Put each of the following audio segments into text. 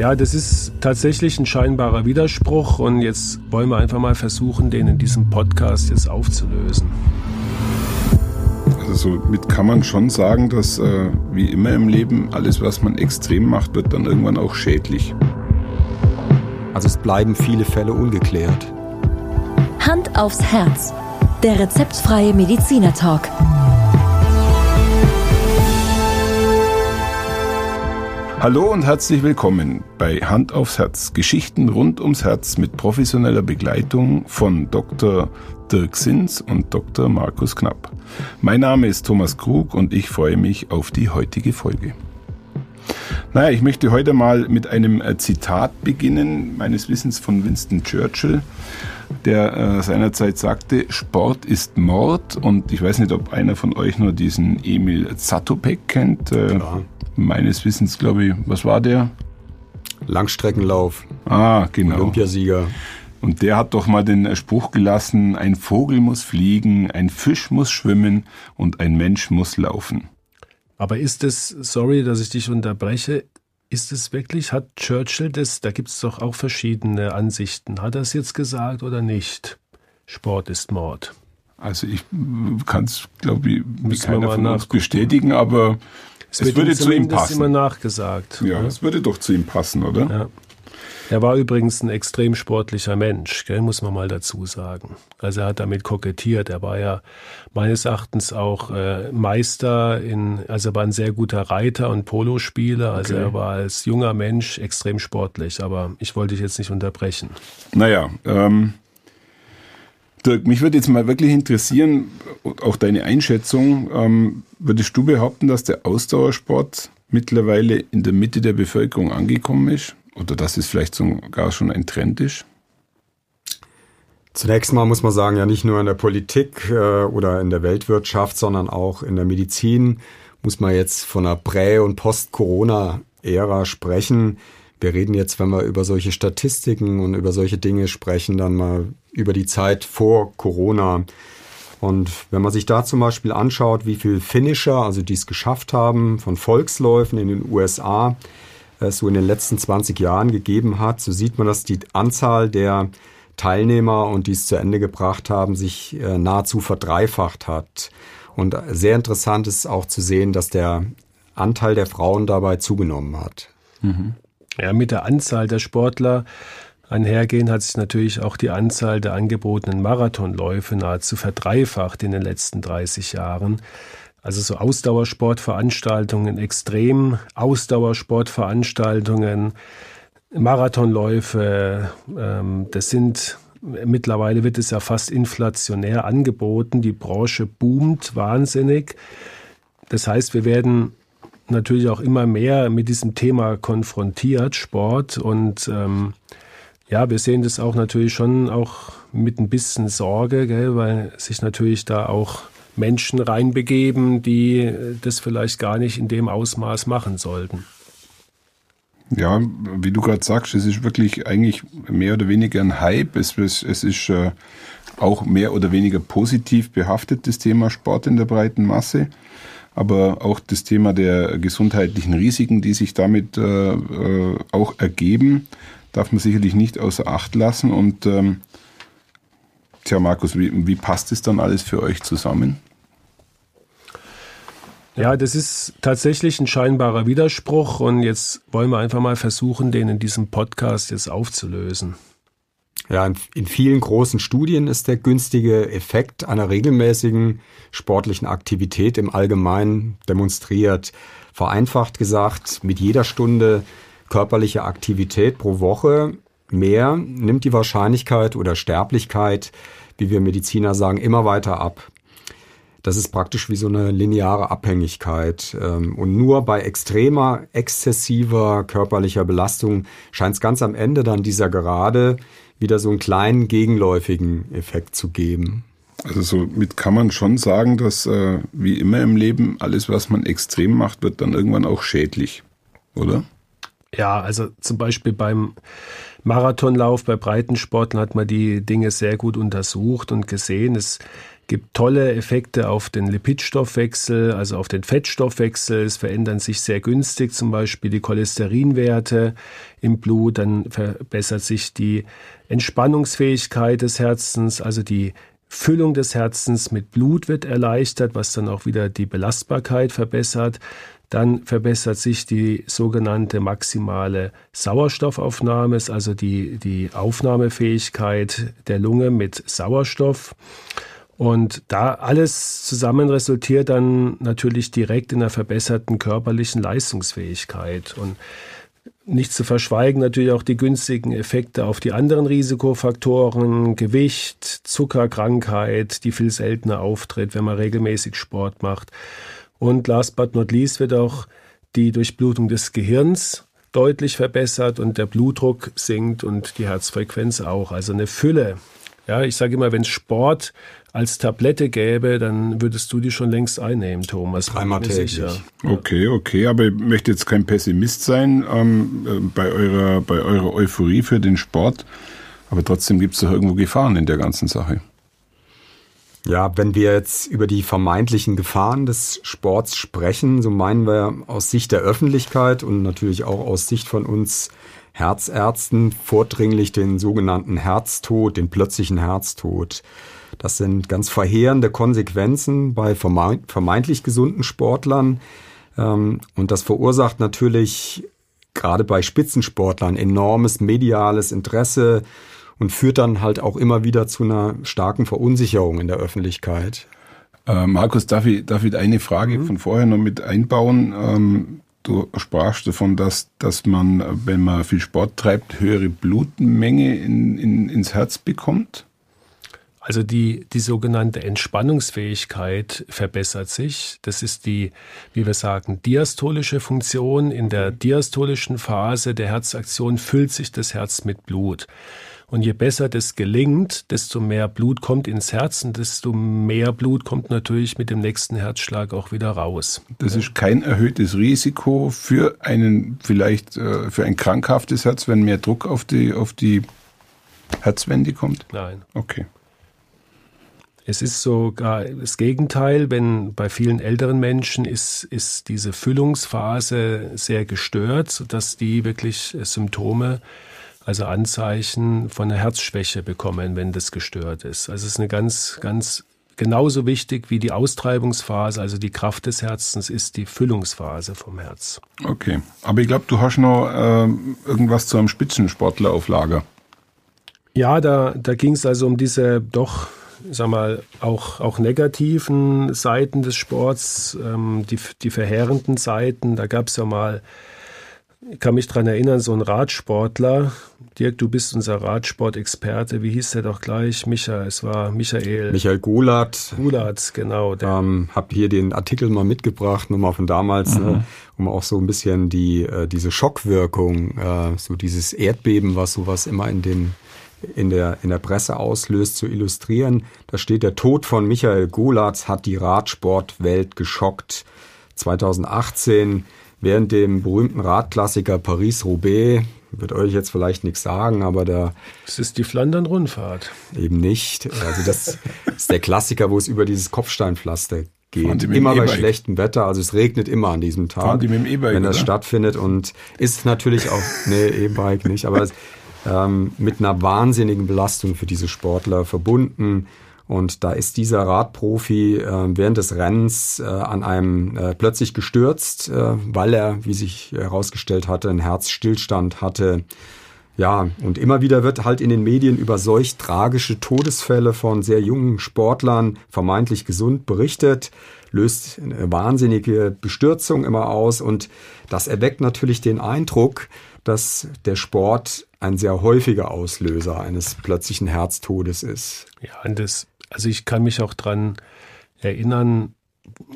Ja, das ist tatsächlich ein scheinbarer Widerspruch und jetzt wollen wir einfach mal versuchen, den in diesem Podcast jetzt aufzulösen. Also somit kann man schon sagen, dass äh, wie immer im Leben alles, was man extrem macht, wird dann irgendwann auch schädlich. Also es bleiben viele Fälle ungeklärt. Hand aufs Herz. Der rezeptfreie Mediziner Talk. Hallo und herzlich willkommen bei Hand aufs Herz. Geschichten rund ums Herz mit professioneller Begleitung von Dr. Dirk Sins und Dr. Markus Knapp. Mein Name ist Thomas Krug und ich freue mich auf die heutige Folge. Naja, ich möchte heute mal mit einem äh, Zitat beginnen, meines Wissens von Winston Churchill, der äh, seinerzeit sagte, Sport ist Mord. Und ich weiß nicht, ob einer von euch nur diesen Emil Zatopek kennt. Äh, Klar meines Wissens, glaube ich, was war der? Langstreckenlauf. Ah, genau. Olympiasieger. Und der hat doch mal den Spruch gelassen, ein Vogel muss fliegen, ein Fisch muss schwimmen und ein Mensch muss laufen. Aber ist es, sorry, dass ich dich unterbreche, ist es wirklich, hat Churchill das, da gibt es doch auch verschiedene Ansichten, hat er es jetzt gesagt oder nicht? Sport ist Mord. Also ich kann es, glaube ich, mit keiner von uns bestätigen, aber es, es würde zu ihm passen. immer nachgesagt. Ja, es würde doch zu ihm passen, oder? Ja. Er war übrigens ein extrem sportlicher Mensch, gell, muss man mal dazu sagen. Also er hat damit kokettiert. Er war ja meines Erachtens auch äh, Meister in, also er war ein sehr guter Reiter und Polospieler. Also okay. er war als junger Mensch extrem sportlich. Aber ich wollte dich jetzt nicht unterbrechen. Naja, ähm, Dirk, mich würde jetzt mal wirklich interessieren, auch deine Einschätzung. Ähm, würdest du behaupten, dass der Ausdauersport mittlerweile in der Mitte der Bevölkerung angekommen ist? Oder dass es vielleicht sogar schon ein Trend ist? Zunächst mal muss man sagen, ja nicht nur in der Politik äh, oder in der Weltwirtschaft, sondern auch in der Medizin muss man jetzt von einer Prä- und Post-Corona-Ära sprechen. Wir reden jetzt, wenn wir über solche Statistiken und über solche Dinge sprechen, dann mal über die Zeit vor Corona. Und wenn man sich da zum Beispiel anschaut, wie viel Finisher, also die es geschafft haben, von Volksläufen in den USA, es so in den letzten 20 Jahren gegeben hat, so sieht man, dass die Anzahl der Teilnehmer und die es zu Ende gebracht haben, sich äh, nahezu verdreifacht hat. Und sehr interessant ist auch zu sehen, dass der Anteil der Frauen dabei zugenommen hat. Mhm. Ja, mit der Anzahl der Sportler einhergehen hat sich natürlich auch die Anzahl der angebotenen Marathonläufe nahezu verdreifacht in den letzten 30 Jahren. Also so Ausdauersportveranstaltungen, extrem Ausdauersportveranstaltungen, Marathonläufe, ähm, das sind mittlerweile wird es ja fast inflationär angeboten. Die Branche boomt wahnsinnig. Das heißt, wir werden natürlich auch immer mehr mit diesem Thema konfrontiert, Sport. Und ähm, ja, wir sehen das auch natürlich schon auch mit ein bisschen Sorge, gell, weil sich natürlich da auch Menschen reinbegeben, die das vielleicht gar nicht in dem Ausmaß machen sollten. Ja, wie du gerade sagst, es ist wirklich eigentlich mehr oder weniger ein Hype. Es, es, es ist äh, auch mehr oder weniger positiv behaftet, das Thema Sport in der breiten Masse aber auch das Thema der gesundheitlichen Risiken, die sich damit äh, äh, auch ergeben, darf man sicherlich nicht außer Acht lassen. Und ähm, tja, Markus, wie, wie passt es dann alles für euch zusammen? Ja, das ist tatsächlich ein scheinbarer Widerspruch und jetzt wollen wir einfach mal versuchen, den in diesem Podcast jetzt aufzulösen. Ja, in, in, vielen großen Studien ist der günstige Effekt einer regelmäßigen sportlichen Aktivität im Allgemeinen demonstriert. Vereinfacht gesagt, mit jeder Stunde körperliche Aktivität pro Woche mehr nimmt die Wahrscheinlichkeit oder Sterblichkeit, wie wir Mediziner sagen, immer weiter ab. Das ist praktisch wie so eine lineare Abhängigkeit. Ähm, und nur bei extremer, exzessiver körperlicher Belastung scheint es ganz am Ende dann dieser Gerade wieder so einen kleinen gegenläufigen Effekt zu geben. Also somit kann man schon sagen, dass äh, wie immer im Leben alles, was man extrem macht, wird dann irgendwann auch schädlich, oder? Ja, also zum Beispiel beim Marathonlauf, bei Breitensporten hat man die Dinge sehr gut untersucht und gesehen. Es gibt tolle Effekte auf den Lipidstoffwechsel, also auf den Fettstoffwechsel. Es verändern sich sehr günstig zum Beispiel die Cholesterinwerte im Blut. Dann verbessert sich die Entspannungsfähigkeit des Herzens, also die Füllung des Herzens mit Blut wird erleichtert, was dann auch wieder die Belastbarkeit verbessert. Dann verbessert sich die sogenannte maximale Sauerstoffaufnahme, also die, die Aufnahmefähigkeit der Lunge mit Sauerstoff. Und da alles zusammen resultiert dann natürlich direkt in einer verbesserten körperlichen Leistungsfähigkeit. Und nicht zu verschweigen natürlich auch die günstigen Effekte auf die anderen Risikofaktoren, Gewicht, Zuckerkrankheit, die viel seltener auftritt, wenn man regelmäßig Sport macht. Und last but not least wird auch die Durchblutung des Gehirns deutlich verbessert und der Blutdruck sinkt und die Herzfrequenz auch. Also eine Fülle. Ja, ich sage immer, wenn Sport als Tablette gäbe, dann würdest du die schon längst einnehmen, Thomas. Dreimal täglich. Okay, okay, aber ich möchte jetzt kein Pessimist sein ähm, äh, bei, eurer, bei eurer Euphorie für den Sport, aber trotzdem gibt es doch irgendwo Gefahren in der ganzen Sache. Ja, wenn wir jetzt über die vermeintlichen Gefahren des Sports sprechen, so meinen wir aus Sicht der Öffentlichkeit und natürlich auch aus Sicht von uns Herzärzten vordringlich den sogenannten Herztod, den plötzlichen Herztod. Das sind ganz verheerende Konsequenzen bei vermeintlich gesunden Sportlern. Ähm, und das verursacht natürlich gerade bei Spitzensportlern enormes mediales Interesse und führt dann halt auch immer wieder zu einer starken Verunsicherung in der Öffentlichkeit. Äh, Markus, darf ich, darf ich eine Frage mhm. von vorher noch mit einbauen? Ähm, du sprachst davon, dass, dass man, wenn man viel Sport treibt, höhere Blutmenge in, in, ins Herz bekommt? Also die, die sogenannte Entspannungsfähigkeit verbessert sich. Das ist die, wie wir sagen, diastolische Funktion. In der diastolischen Phase der Herzaktion füllt sich das Herz mit Blut. Und je besser das gelingt, desto mehr Blut kommt ins Herz und desto mehr Blut kommt natürlich mit dem nächsten Herzschlag auch wieder raus. Das ist kein erhöhtes Risiko für einen vielleicht äh, für ein krankhaftes Herz, wenn mehr Druck auf die auf die Herzwände kommt? Nein. Okay. Es ist sogar das Gegenteil, wenn bei vielen älteren Menschen ist, ist diese Füllungsphase sehr gestört, sodass die wirklich Symptome also Anzeichen von einer Herzschwäche bekommen, wenn das gestört ist. Also es ist eine ganz, ganz genauso wichtig wie die Austreibungsphase, also die Kraft des Herzens, ist die Füllungsphase vom Herz. Okay, aber ich glaube, du hast noch äh, irgendwas zu einem Spitzensportler auf Lager. Ja, da, da ging es also um diese doch, sag mal, auch, auch negativen Seiten des Sports, ähm, die, die verheerenden Seiten. Da gab es ja mal ich kann mich daran erinnern, so ein Radsportler, Dirk, du bist unser Radsportexperte, wie hieß der doch gleich? Michael, es war Michael. Michael Gulat. Gulat, genau. Ähm, hab hier den Artikel mal mitgebracht, nochmal von damals, mhm. ne, um auch so ein bisschen die, äh, diese Schockwirkung, äh, so dieses Erdbeben, was sowas immer in den in der, in der Presse auslöst, zu illustrieren. Da steht, der Tod von Michael Golatz hat die Radsportwelt geschockt. 2018 während dem berühmten Radklassiker Paris-Roubaix, wird euch jetzt vielleicht nichts sagen, aber da. Das ist die Flandern-Rundfahrt. Eben nicht. Also das ist der Klassiker, wo es über dieses Kopfsteinpflaster geht. Immer bei schlechtem Wetter. Also es regnet immer an diesem Tag, wenn das oder? stattfindet. Und ist natürlich auch, nee, E-Bike nicht, aber ähm, mit einer wahnsinnigen Belastung für diese Sportler verbunden. Und da ist dieser Radprofi äh, während des Rennens äh, an einem äh, plötzlich gestürzt, äh, weil er, wie sich herausgestellt hatte, einen Herzstillstand hatte. Ja, und immer wieder wird halt in den Medien über solch tragische Todesfälle von sehr jungen Sportlern, vermeintlich gesund, berichtet, löst eine wahnsinnige Bestürzung immer aus und das erweckt natürlich den Eindruck, dass der Sport ein sehr häufiger Auslöser eines plötzlichen Herztodes ist. Ja, und das also ich kann mich auch dran erinnern,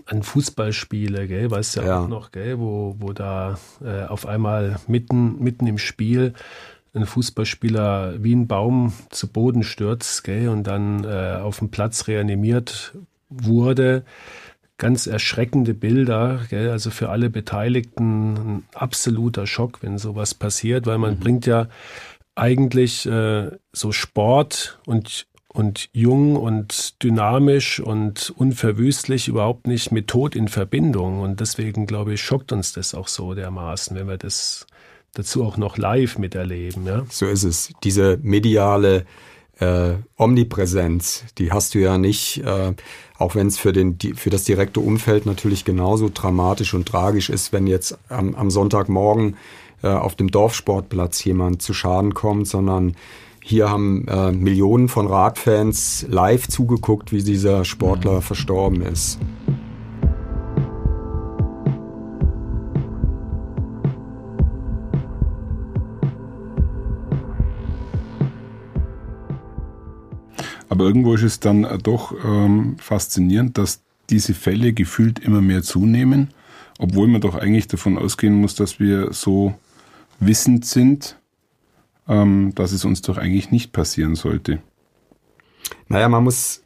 an Fußballspiele, gell, weißt du ja, auch noch, gell, wo, wo da äh, auf einmal mitten, mitten im Spiel ein Fußballspieler wie ein Baum zu Boden stürzt, gell, und dann äh, auf dem Platz reanimiert wurde. Ganz erschreckende Bilder, gell, also für alle Beteiligten ein absoluter Schock, wenn sowas passiert, weil man mhm. bringt ja eigentlich äh, so Sport und und jung und dynamisch und unverwüstlich überhaupt nicht mit Tod in Verbindung. Und deswegen, glaube ich, schockt uns das auch so dermaßen, wenn wir das dazu auch noch live miterleben. Ja? So ist es. Diese mediale äh, Omnipräsenz, die hast du ja nicht, äh, auch wenn es für, den, für das direkte Umfeld natürlich genauso dramatisch und tragisch ist, wenn jetzt am, am Sonntagmorgen äh, auf dem Dorfsportplatz jemand zu Schaden kommt, sondern hier haben äh, Millionen von Radfans live zugeguckt, wie dieser Sportler verstorben ist. Aber irgendwo ist es dann doch ähm, faszinierend, dass diese Fälle gefühlt immer mehr zunehmen, obwohl man doch eigentlich davon ausgehen muss, dass wir so wissend sind, ähm, dass es uns doch eigentlich nicht passieren sollte. Naja, man muss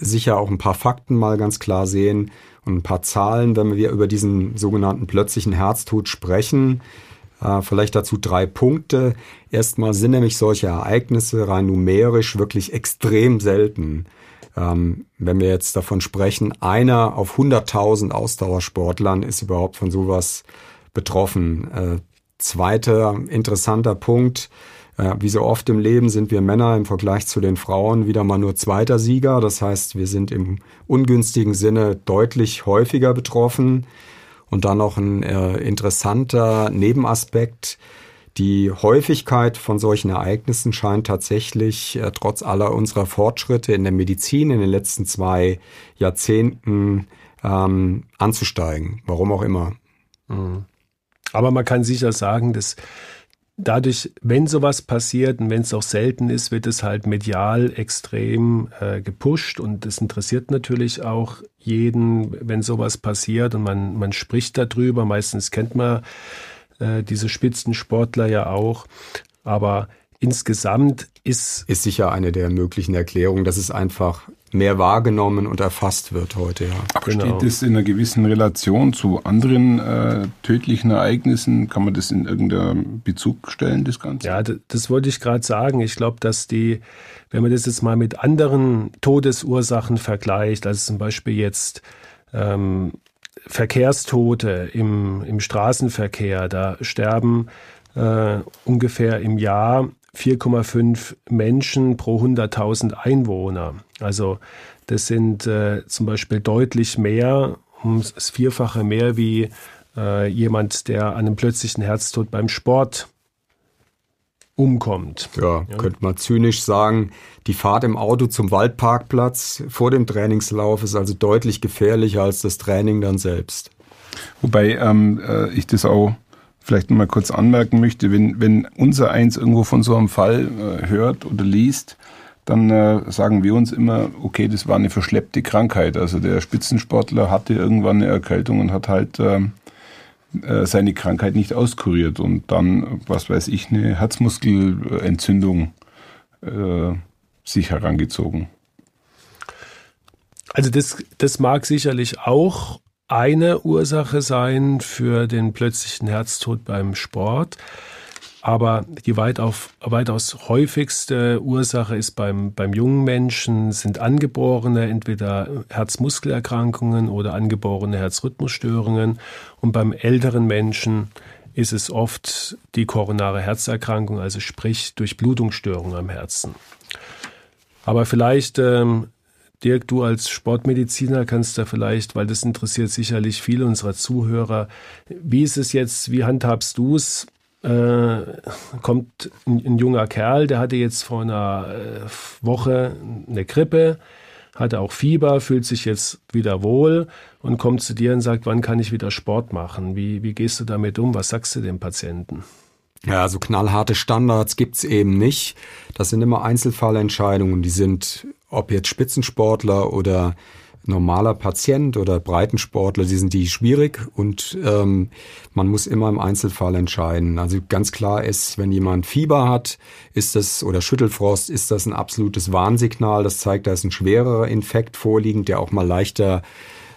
sicher auch ein paar Fakten mal ganz klar sehen und ein paar Zahlen, wenn wir über diesen sogenannten plötzlichen Herztod sprechen. Äh, vielleicht dazu drei Punkte. Erstmal sind nämlich solche Ereignisse rein numerisch wirklich extrem selten. Ähm, wenn wir jetzt davon sprechen, einer auf 100.000 Ausdauersportlern ist überhaupt von sowas betroffen. Äh, zweiter interessanter Punkt. Äh, wie so oft im Leben sind wir Männer im Vergleich zu den Frauen wieder mal nur zweiter Sieger. Das heißt, wir sind im ungünstigen Sinne deutlich häufiger betroffen. Und dann noch ein äh, interessanter Nebenaspekt. Die Häufigkeit von solchen Ereignissen scheint tatsächlich äh, trotz aller unserer Fortschritte in der Medizin in den letzten zwei Jahrzehnten ähm, anzusteigen. Warum auch immer. Mhm. Aber man kann sicher sagen, dass dadurch, wenn sowas passiert und wenn es auch selten ist, wird es halt medial extrem äh, gepusht und das interessiert natürlich auch jeden, wenn sowas passiert und man, man spricht darüber. Meistens kennt man äh, diese Spitzensportler ja auch. Aber insgesamt ist. Ist sicher eine der möglichen Erklärungen, dass es einfach mehr wahrgenommen und erfasst wird heute. Ja. Aber genau. steht das in einer gewissen Relation zu anderen äh, tödlichen Ereignissen? Kann man das in irgendeinem Bezug stellen, das Ganze? Ja, das, das wollte ich gerade sagen. Ich glaube, dass die, wenn man das jetzt mal mit anderen Todesursachen vergleicht, also zum Beispiel jetzt ähm, Verkehrstote im, im Straßenverkehr, da sterben äh, ungefähr im Jahr 4,5 Menschen pro 100.000 Einwohner. Also das sind äh, zum Beispiel deutlich mehr, um das Vierfache mehr wie äh, jemand, der an einem plötzlichen Herztod beim Sport umkommt. Ja, ja, könnte man zynisch sagen, die Fahrt im Auto zum Waldparkplatz vor dem Trainingslauf ist also deutlich gefährlicher als das Training dann selbst. Wobei ähm, äh, ich das auch vielleicht mal kurz anmerken möchte, wenn, wenn unser Eins irgendwo von so einem Fall äh, hört oder liest, dann äh, sagen wir uns immer, okay, das war eine verschleppte Krankheit. Also der Spitzensportler hatte irgendwann eine Erkältung und hat halt äh, äh seine Krankheit nicht auskuriert und dann, was weiß ich, eine Herzmuskelentzündung äh, sich herangezogen. Also das, das mag sicherlich auch eine Ursache sein für den plötzlichen Herztod beim Sport. Aber die weitauf, weitaus häufigste Ursache ist beim, beim jungen Menschen, sind angeborene, entweder Herzmuskelerkrankungen oder angeborene Herzrhythmusstörungen. Und beim älteren Menschen ist es oft die koronare Herzerkrankung, also sprich Durchblutungsstörung am Herzen. Aber vielleicht ähm, Dirk, du als Sportmediziner kannst da vielleicht, weil das interessiert sicherlich viele unserer Zuhörer, wie ist es jetzt, wie handhabst du es? Äh, kommt ein, ein, junger Kerl, der hatte jetzt vor einer äh, Woche eine Grippe, hatte auch Fieber, fühlt sich jetzt wieder wohl und kommt zu dir und sagt, wann kann ich wieder Sport machen? Wie, wie gehst du damit um? Was sagst du dem Patienten? Ja, so knallharte Standards gibt's eben nicht. Das sind immer Einzelfallentscheidungen. Die sind, ob jetzt Spitzensportler oder normaler Patient oder Breitensportler, die sind die schwierig und ähm, man muss immer im Einzelfall entscheiden. Also ganz klar ist, wenn jemand Fieber hat, ist das oder Schüttelfrost, ist das ein absolutes Warnsignal. Das zeigt, da ist ein schwererer Infekt vorliegend, der auch mal leichter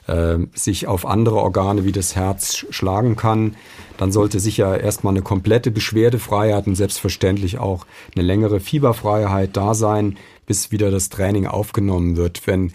äh, sich auf andere Organe wie das Herz schlagen kann, dann sollte sicher erstmal eine komplette Beschwerdefreiheit und selbstverständlich auch eine längere Fieberfreiheit da sein, bis wieder das Training aufgenommen wird. Wenn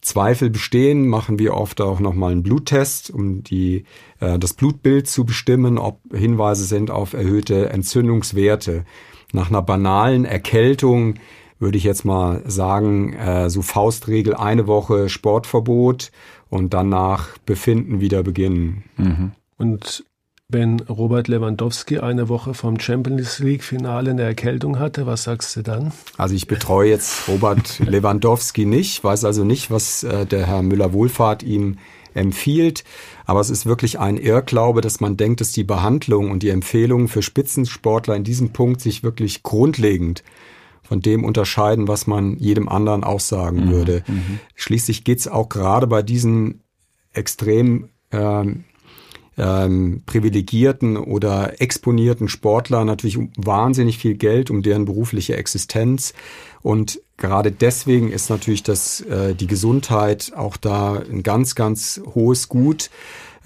Zweifel bestehen, machen wir oft auch nochmal einen Bluttest, um die, äh, das Blutbild zu bestimmen, ob Hinweise sind auf erhöhte Entzündungswerte. Nach einer banalen Erkältung würde ich jetzt mal sagen, äh, so Faustregel eine Woche Sportverbot und danach Befinden wieder beginnen. Mhm. Und wenn Robert Lewandowski eine Woche vom Champions League Finale eine Erkältung hatte, was sagst du dann? Also ich betreue jetzt Robert Lewandowski nicht, weiß also nicht, was äh, der Herr Müller-Wohlfahrt ihm empfiehlt. Aber es ist wirklich ein Irrglaube, dass man denkt, dass die Behandlung und die Empfehlungen für Spitzensportler in diesem Punkt sich wirklich grundlegend von dem unterscheiden, was man jedem anderen auch sagen mhm. würde. Mhm. Schließlich geht es auch gerade bei diesen extrem ähm, ähm, privilegierten oder exponierten Sportler natürlich wahnsinnig viel Geld, um deren berufliche Existenz. Und gerade deswegen ist natürlich das, äh, die Gesundheit auch da ein ganz, ganz hohes Gut.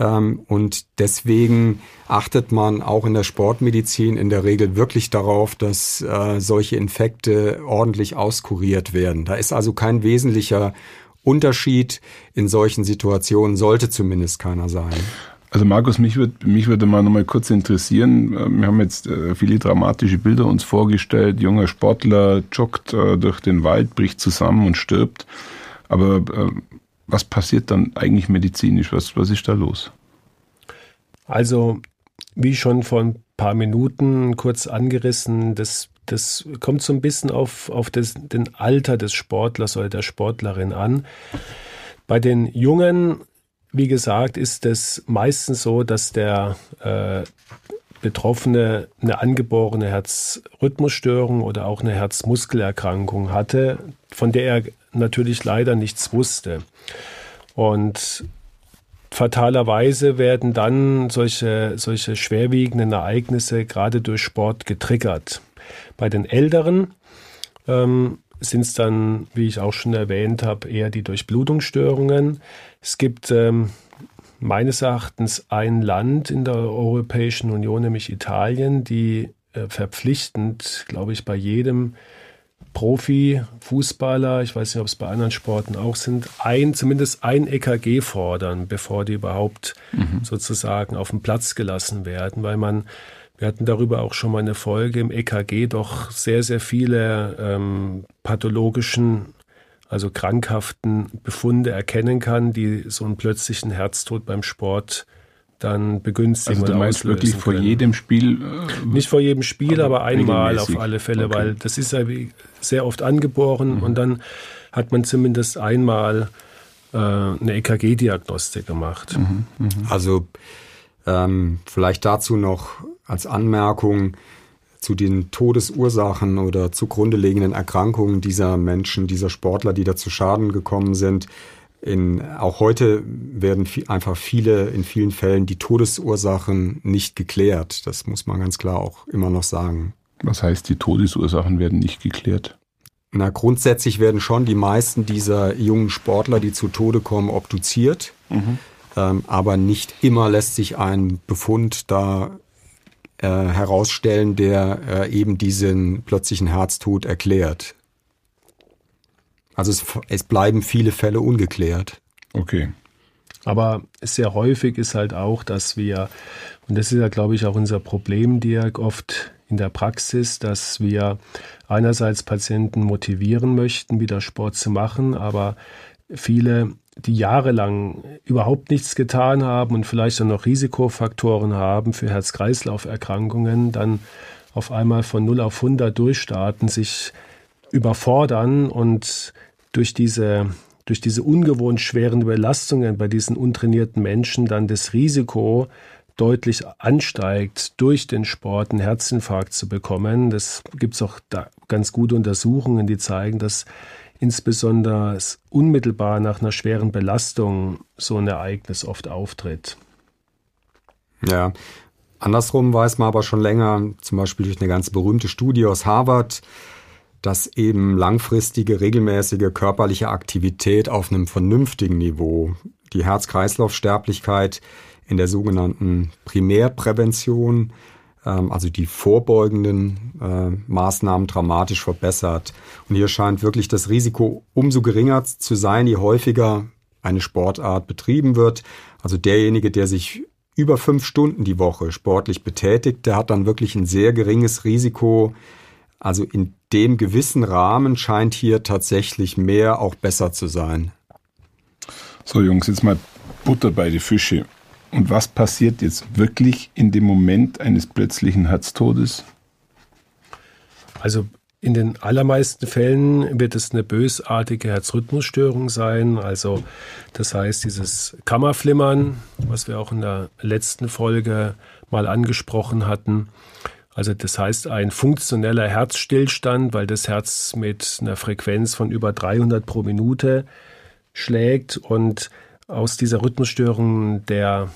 Ähm, und deswegen achtet man auch in der Sportmedizin in der Regel wirklich darauf, dass äh, solche Infekte ordentlich auskuriert werden. Da ist also kein wesentlicher Unterschied in solchen Situationen, sollte zumindest keiner sein. Also Markus, mich, würd, mich würde mal noch mal kurz interessieren. Äh, wir haben jetzt äh, viele dramatische Bilder uns vorgestellt. Junger Sportler joggt äh, durch den Wald, bricht zusammen und stirbt. Aber was passiert dann eigentlich medizinisch? Was, was ist da los? Also, wie schon vor ein paar Minuten kurz angerissen, das, das kommt so ein bisschen auf, auf das, den Alter des Sportlers oder der Sportlerin an. Bei den Jungen wie gesagt, ist es meistens so, dass der äh, Betroffene eine angeborene Herzrhythmusstörung oder auch eine Herzmuskelerkrankung hatte, von der er natürlich leider nichts wusste. Und fatalerweise werden dann solche, solche schwerwiegenden Ereignisse gerade durch Sport getriggert. Bei den Älteren ähm, sind es dann, wie ich auch schon erwähnt habe, eher die Durchblutungsstörungen. Es gibt ähm, meines Erachtens ein Land in der Europäischen Union, nämlich Italien, die äh, verpflichtend, glaube ich, bei jedem Profi-Fußballer, ich weiß nicht, ob es bei anderen Sporten auch sind, ein, zumindest ein EKG fordern, bevor die überhaupt mhm. sozusagen auf den Platz gelassen werden, weil man wir hatten darüber auch schon mal eine Folge im EKG, doch sehr, sehr viele ähm, pathologischen, also krankhaften Befunde erkennen kann, die so einen plötzlichen Herztod beim Sport dann begünstigen. Also du meinst wirklich vor können. jedem Spiel? Äh, Nicht vor jedem Spiel, aber, aber einmal auf alle Fälle, okay. weil das ist ja sehr oft angeboren mhm. und dann hat man zumindest einmal äh, eine EKG-Diagnostik gemacht. Mhm. Mhm. Also ähm, vielleicht dazu noch als Anmerkung zu den Todesursachen oder zugrunde liegenden Erkrankungen dieser Menschen, dieser Sportler, die da zu Schaden gekommen sind. In, auch heute werden viel, einfach viele, in vielen Fällen die Todesursachen nicht geklärt. Das muss man ganz klar auch immer noch sagen. Was heißt, die Todesursachen werden nicht geklärt? Na, grundsätzlich werden schon die meisten dieser jungen Sportler, die zu Tode kommen, obduziert. Mhm. Ähm, aber nicht immer lässt sich ein Befund da äh, herausstellen, der äh, eben diesen plötzlichen Herztod erklärt. Also es, es bleiben viele Fälle ungeklärt. Okay. Aber sehr häufig ist halt auch, dass wir, und das ist ja, glaube ich, auch unser Problem, Dirk, oft in der Praxis, dass wir einerseits Patienten motivieren möchten, wieder Sport zu machen, aber viele die jahrelang überhaupt nichts getan haben und vielleicht dann noch Risikofaktoren haben für Herz-Kreislauf-Erkrankungen, dann auf einmal von 0 auf 100 durchstarten, sich überfordern und durch diese, durch diese ungewohnt schweren Belastungen bei diesen untrainierten Menschen dann das Risiko deutlich ansteigt, durch den Sport einen Herzinfarkt zu bekommen. Das gibt es auch da ganz gute Untersuchungen, die zeigen, dass insbesondere unmittelbar nach einer schweren Belastung so ein Ereignis oft auftritt. Ja, andersrum weiß man aber schon länger, zum Beispiel durch eine ganz berühmte Studie aus Harvard, dass eben langfristige, regelmäßige körperliche Aktivität auf einem vernünftigen Niveau die Herz-Kreislauf-Sterblichkeit in der sogenannten Primärprävention also die vorbeugenden äh, Maßnahmen dramatisch verbessert. Und hier scheint wirklich das Risiko umso geringer zu sein, je häufiger eine Sportart betrieben wird. Also derjenige, der sich über fünf Stunden die Woche sportlich betätigt, der hat dann wirklich ein sehr geringes Risiko. Also in dem gewissen Rahmen scheint hier tatsächlich mehr auch besser zu sein. So Jungs, jetzt mal Butter bei die Fische. Und was passiert jetzt wirklich in dem Moment eines plötzlichen Herztodes? Also in den allermeisten Fällen wird es eine bösartige Herzrhythmusstörung sein. Also das heißt, dieses Kammerflimmern, was wir auch in der letzten Folge mal angesprochen hatten. Also das heißt ein funktioneller Herzstillstand, weil das Herz mit einer Frequenz von über 300 pro Minute schlägt und aus dieser Rhythmusstörung der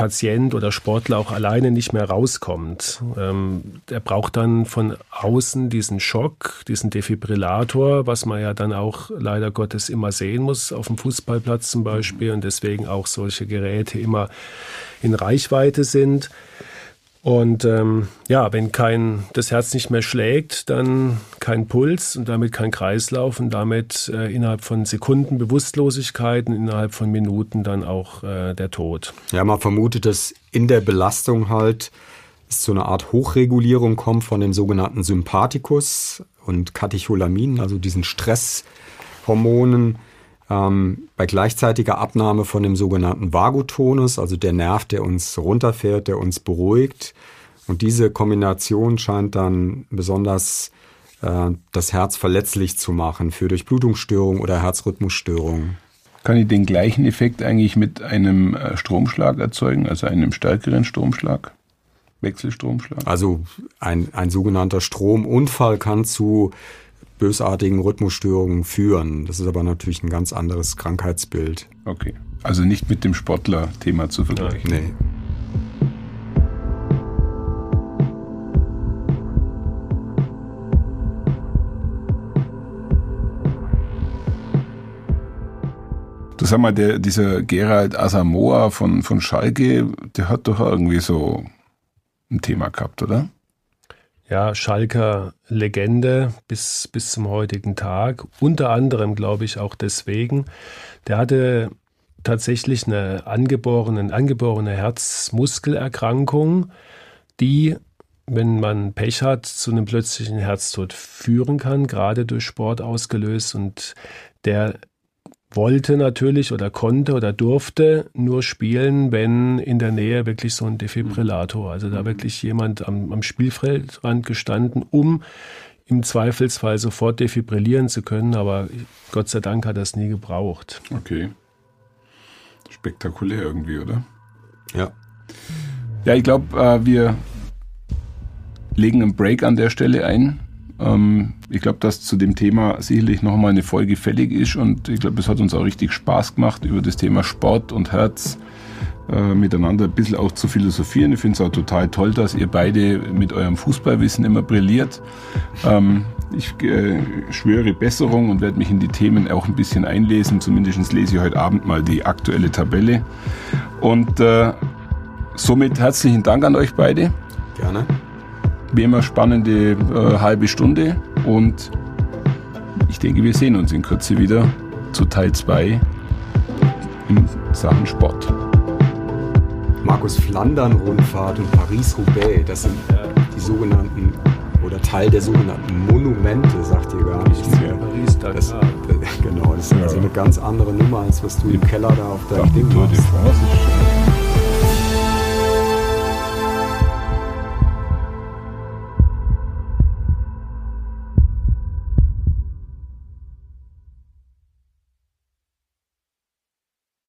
Patient oder Sportler auch alleine nicht mehr rauskommt. Ähm, er braucht dann von außen diesen Schock, diesen Defibrillator, was man ja dann auch leider Gottes immer sehen muss, auf dem Fußballplatz zum Beispiel und deswegen auch solche Geräte immer in Reichweite sind. Und ähm, ja, wenn kein, das Herz nicht mehr schlägt, dann kein Puls und damit kein Kreislauf und damit äh, innerhalb von Sekunden Bewusstlosigkeit und innerhalb von Minuten dann auch äh, der Tod. Ja, man vermutet, dass in der Belastung halt es zu einer Art Hochregulierung kommt von dem sogenannten Sympathikus und Katecholamin, also diesen Stresshormonen ähm, bei gleichzeitiger Abnahme von dem sogenannten Vagotonus, also der Nerv, der uns runterfährt, der uns beruhigt. Und diese Kombination scheint dann besonders äh, das Herz verletzlich zu machen für Durchblutungsstörungen oder Herzrhythmusstörungen. Kann ich den gleichen Effekt eigentlich mit einem äh, Stromschlag erzeugen, also einem stärkeren Stromschlag? Wechselstromschlag? Also ein, ein sogenannter Stromunfall kann zu bösartigen Rhythmusstörungen führen. Das ist aber natürlich ein ganz anderes Krankheitsbild. Okay. Also nicht mit dem Sportler-Thema zu vergleichen. Nee. Du sag mal, der, dieser Gerald Asamoah von, von Schalke, der hat doch irgendwie so ein Thema gehabt, oder? Ja, Schalker Legende bis, bis zum heutigen Tag. Unter anderem, glaube ich, auch deswegen. Der hatte tatsächlich eine angeborene, angeborene Herzmuskelerkrankung, die, wenn man Pech hat, zu einem plötzlichen Herztod führen kann, gerade durch Sport ausgelöst. Und der wollte natürlich oder konnte oder durfte nur spielen, wenn in der Nähe wirklich so ein Defibrillator, also da wirklich jemand am, am Spielfeldrand gestanden, um im Zweifelsfall sofort defibrillieren zu können, aber Gott sei Dank hat er es nie gebraucht. Okay. Spektakulär irgendwie, oder? Ja. Ja, ich glaube, äh, wir legen einen Break an der Stelle ein. Ähm, ich glaube, dass zu dem Thema sicherlich nochmal eine Folge fällig ist und ich glaube, es hat uns auch richtig Spaß gemacht, über das Thema Sport und Herz äh, miteinander ein bisschen auch zu philosophieren. Ich finde es auch total toll, dass ihr beide mit eurem Fußballwissen immer brilliert. Ähm, ich äh, schwöre Besserung und werde mich in die Themen auch ein bisschen einlesen. Zumindest lese ich heute Abend mal die aktuelle Tabelle. Und äh, somit herzlichen Dank an euch beide. Gerne wie immer spannende äh, halbe Stunde und ich denke, wir sehen uns in Kürze wieder zu Teil 2 in Sachen Sport. Markus Flandern-Rundfahrt und Paris-Roubaix, das sind äh, die sogenannten oder Teil der sogenannten Monumente, sagt ihr gar nichts mehr. Paris, das, genau, das ist ja. also eine ganz andere Nummer, als was du im Keller da auf deinem Ding machst.